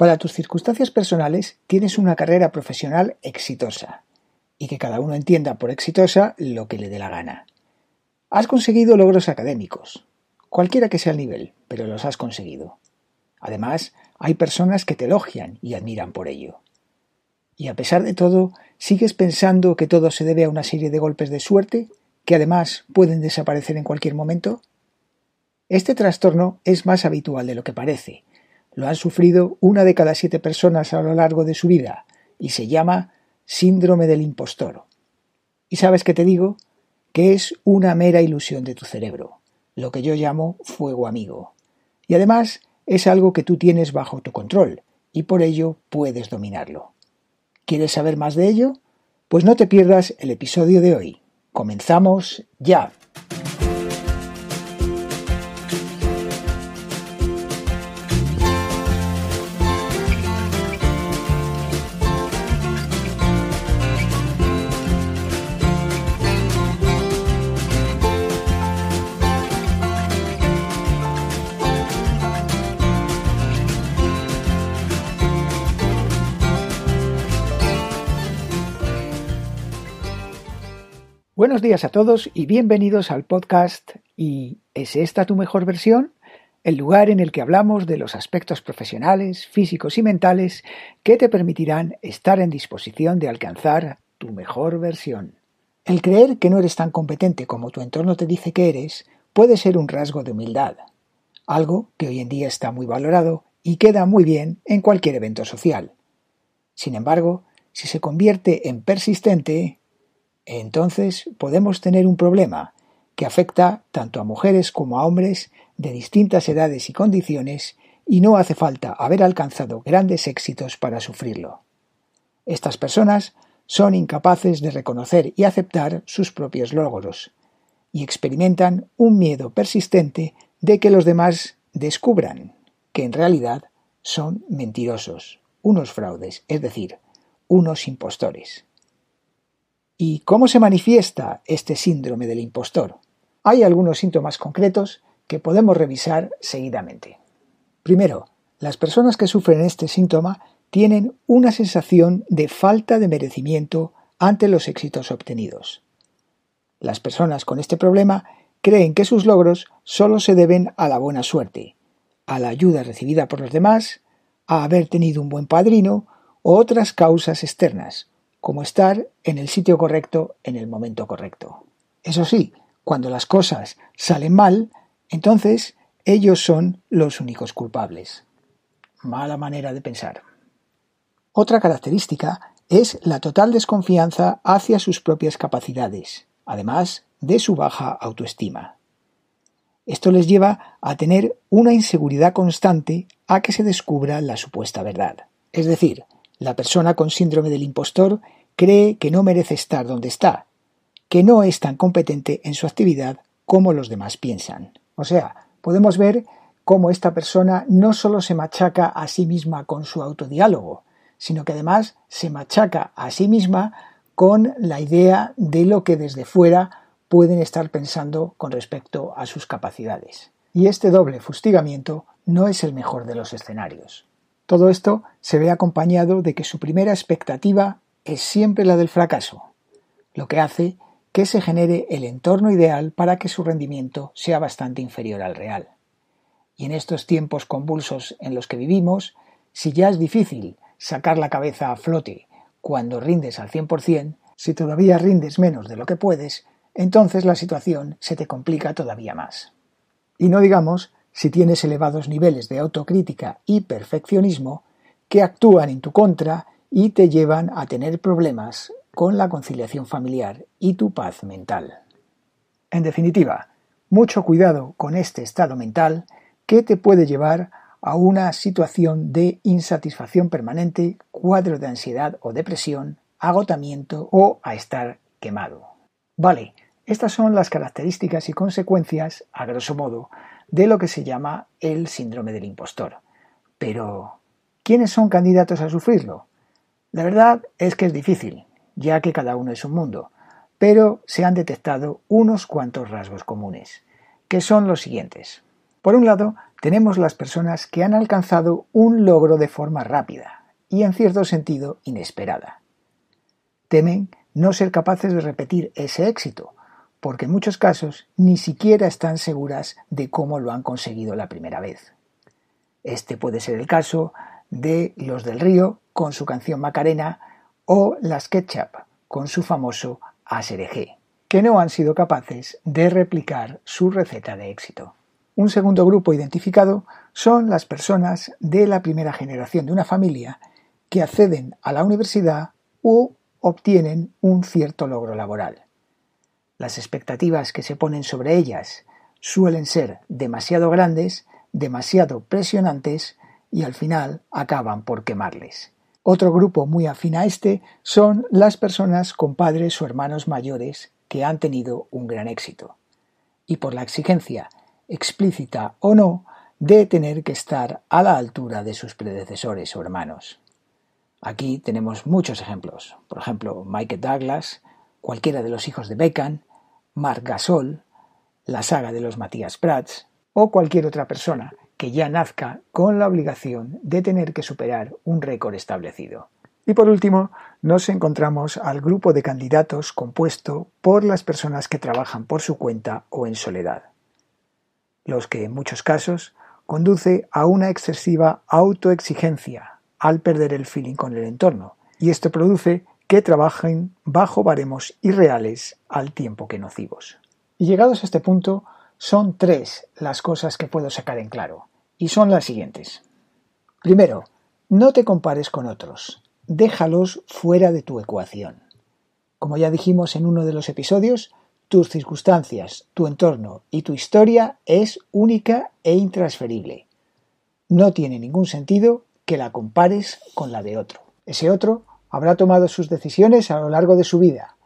para tus circunstancias personales tienes una carrera profesional exitosa y que cada uno entienda por exitosa lo que le dé la gana. Has conseguido logros académicos, cualquiera que sea el nivel, pero los has conseguido. Además, hay personas que te elogian y admiran por ello. Y a pesar de todo, ¿sigues pensando que todo se debe a una serie de golpes de suerte, que además pueden desaparecer en cualquier momento? Este trastorno es más habitual de lo que parece, lo han sufrido una de cada siete personas a lo largo de su vida y se llama síndrome del impostor. ¿Y sabes qué te digo? Que es una mera ilusión de tu cerebro, lo que yo llamo fuego amigo. Y además es algo que tú tienes bajo tu control y por ello puedes dominarlo. ¿Quieres saber más de ello? Pues no te pierdas el episodio de hoy. Comenzamos ya. Buenos días a todos y bienvenidos al podcast ¿Y es esta tu mejor versión? El lugar en el que hablamos de los aspectos profesionales, físicos y mentales que te permitirán estar en disposición de alcanzar tu mejor versión. El creer que no eres tan competente como tu entorno te dice que eres puede ser un rasgo de humildad, algo que hoy en día está muy valorado y queda muy bien en cualquier evento social. Sin embargo, si se convierte en persistente, entonces podemos tener un problema que afecta tanto a mujeres como a hombres de distintas edades y condiciones y no hace falta haber alcanzado grandes éxitos para sufrirlo. Estas personas son incapaces de reconocer y aceptar sus propios logros y experimentan un miedo persistente de que los demás descubran que en realidad son mentirosos, unos fraudes, es decir, unos impostores. ¿Y cómo se manifiesta este síndrome del impostor? Hay algunos síntomas concretos que podemos revisar seguidamente. Primero, las personas que sufren este síntoma tienen una sensación de falta de merecimiento ante los éxitos obtenidos. Las personas con este problema creen que sus logros solo se deben a la buena suerte, a la ayuda recibida por los demás, a haber tenido un buen padrino o otras causas externas, como estar en el sitio correcto en el momento correcto. Eso sí, cuando las cosas salen mal, entonces ellos son los únicos culpables. Mala manera de pensar. Otra característica es la total desconfianza hacia sus propias capacidades, además de su baja autoestima. Esto les lleva a tener una inseguridad constante a que se descubra la supuesta verdad. Es decir, la persona con síndrome del impostor cree que no merece estar donde está, que no es tan competente en su actividad como los demás piensan. O sea, podemos ver cómo esta persona no solo se machaca a sí misma con su autodiálogo, sino que además se machaca a sí misma con la idea de lo que desde fuera pueden estar pensando con respecto a sus capacidades. Y este doble fustigamiento no es el mejor de los escenarios. Todo esto se ve acompañado de que su primera expectativa es siempre la del fracaso, lo que hace que se genere el entorno ideal para que su rendimiento sea bastante inferior al real. Y en estos tiempos convulsos en los que vivimos, si ya es difícil sacar la cabeza a flote cuando rindes al 100%, si todavía rindes menos de lo que puedes, entonces la situación se te complica todavía más. Y no digamos si tienes elevados niveles de autocrítica y perfeccionismo que actúan en tu contra y te llevan a tener problemas con la conciliación familiar y tu paz mental. En definitiva, mucho cuidado con este estado mental que te puede llevar a una situación de insatisfacción permanente, cuadro de ansiedad o depresión, agotamiento o a estar quemado. Vale, estas son las características y consecuencias, a grosso modo, de lo que se llama el síndrome del impostor. Pero, ¿quiénes son candidatos a sufrirlo? La verdad es que es difícil, ya que cada uno es un mundo, pero se han detectado unos cuantos rasgos comunes, que son los siguientes. Por un lado, tenemos las personas que han alcanzado un logro de forma rápida y en cierto sentido inesperada. Temen no ser capaces de repetir ese éxito, porque en muchos casos ni siquiera están seguras de cómo lo han conseguido la primera vez. Este puede ser el caso de Los del Río con su canción Macarena o Las Ketchup con su famoso Asereje, que no han sido capaces de replicar su receta de éxito. Un segundo grupo identificado son las personas de la primera generación de una familia que acceden a la universidad u obtienen un cierto logro laboral. Las expectativas que se ponen sobre ellas suelen ser demasiado grandes, demasiado presionantes y al final acaban por quemarles. Otro grupo muy afín a este son las personas con padres o hermanos mayores que han tenido un gran éxito. Y por la exigencia, explícita o no, de tener que estar a la altura de sus predecesores o hermanos. Aquí tenemos muchos ejemplos. Por ejemplo, Michael Douglas, cualquiera de los hijos de Beckham, Marc Gasol, la saga de los Matías Prats o cualquier otra persona que ya nazca con la obligación de tener que superar un récord establecido. Y por último, nos encontramos al grupo de candidatos compuesto por las personas que trabajan por su cuenta o en soledad, los que en muchos casos conduce a una excesiva autoexigencia al perder el feeling con el entorno, y esto produce que trabajen bajo baremos irreales al tiempo que nocivos. Y llegados a este punto, son tres las cosas que puedo sacar en claro, y son las siguientes. Primero, no te compares con otros, déjalos fuera de tu ecuación. Como ya dijimos en uno de los episodios, tus circunstancias, tu entorno y tu historia es única e intransferible. No tiene ningún sentido que la compares con la de otro. Ese otro habrá tomado sus decisiones a lo largo de su vida,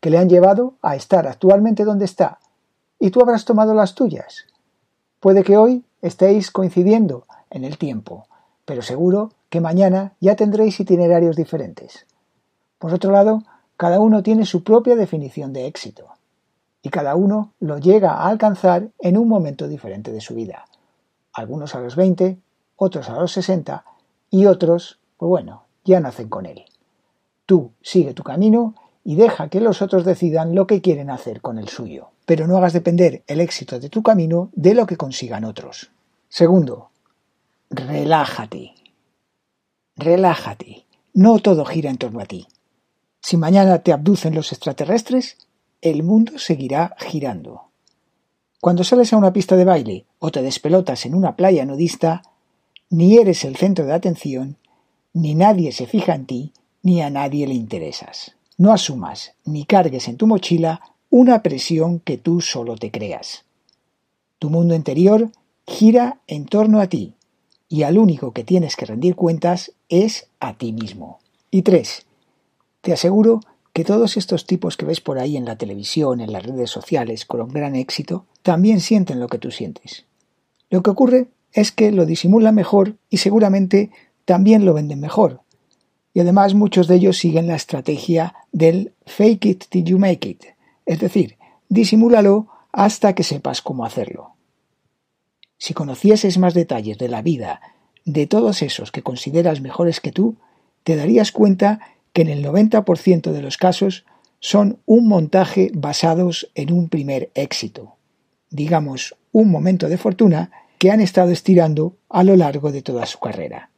que le han llevado a estar actualmente donde está, y tú habrás tomado las tuyas. Puede que hoy estéis coincidiendo en el tiempo, pero seguro que mañana ya tendréis itinerarios diferentes. Por otro lado, cada uno tiene su propia definición de éxito, y cada uno lo llega a alcanzar en un momento diferente de su vida. Algunos a los 20, otros a los 60 y otros, pues bueno, ya nacen con él. Tú sigue tu camino y deja que los otros decidan lo que quieren hacer con el suyo. Pero no hagas depender el éxito de tu camino de lo que consigan otros. Segundo, relájate. Relájate. No todo gira en torno a ti. Si mañana te abducen los extraterrestres, el mundo seguirá girando. Cuando sales a una pista de baile o te despelotas en una playa nudista, ni eres el centro de atención, ni nadie se fija en ti, ni a nadie le interesas. No asumas ni cargues en tu mochila una presión que tú solo te creas. Tu mundo interior gira en torno a ti y al único que tienes que rendir cuentas es a ti mismo. Y tres, te aseguro que todos estos tipos que ves por ahí en la televisión, en las redes sociales, con gran éxito, también sienten lo que tú sientes. Lo que ocurre es que lo disimulan mejor y seguramente también lo venden mejor, y además muchos de ellos siguen la estrategia del fake it till you make it, es decir, disimúlalo hasta que sepas cómo hacerlo. Si conocieses más detalles de la vida de todos esos que consideras mejores que tú, te darías cuenta que en el 90% de los casos son un montaje basados en un primer éxito, digamos, un momento de fortuna que han estado estirando a lo largo de toda su carrera.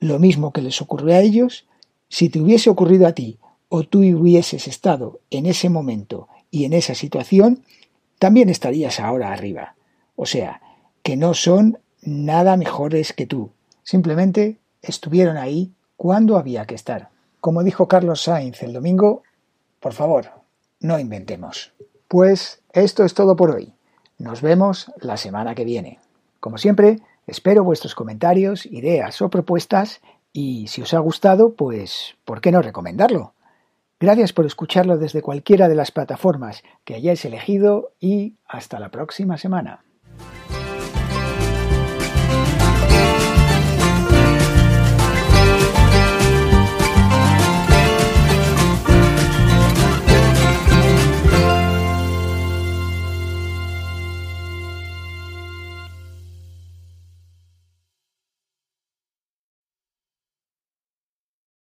Lo mismo que les ocurrió a ellos, si te hubiese ocurrido a ti o tú hubieses estado en ese momento y en esa situación, también estarías ahora arriba. O sea, que no son nada mejores que tú. Simplemente estuvieron ahí cuando había que estar. Como dijo Carlos Sainz el domingo, por favor, no inventemos. Pues esto es todo por hoy. Nos vemos la semana que viene. Como siempre, Espero vuestros comentarios, ideas o propuestas y si os ha gustado, pues ¿por qué no recomendarlo? Gracias por escucharlo desde cualquiera de las plataformas que hayáis elegido y hasta la próxima semana.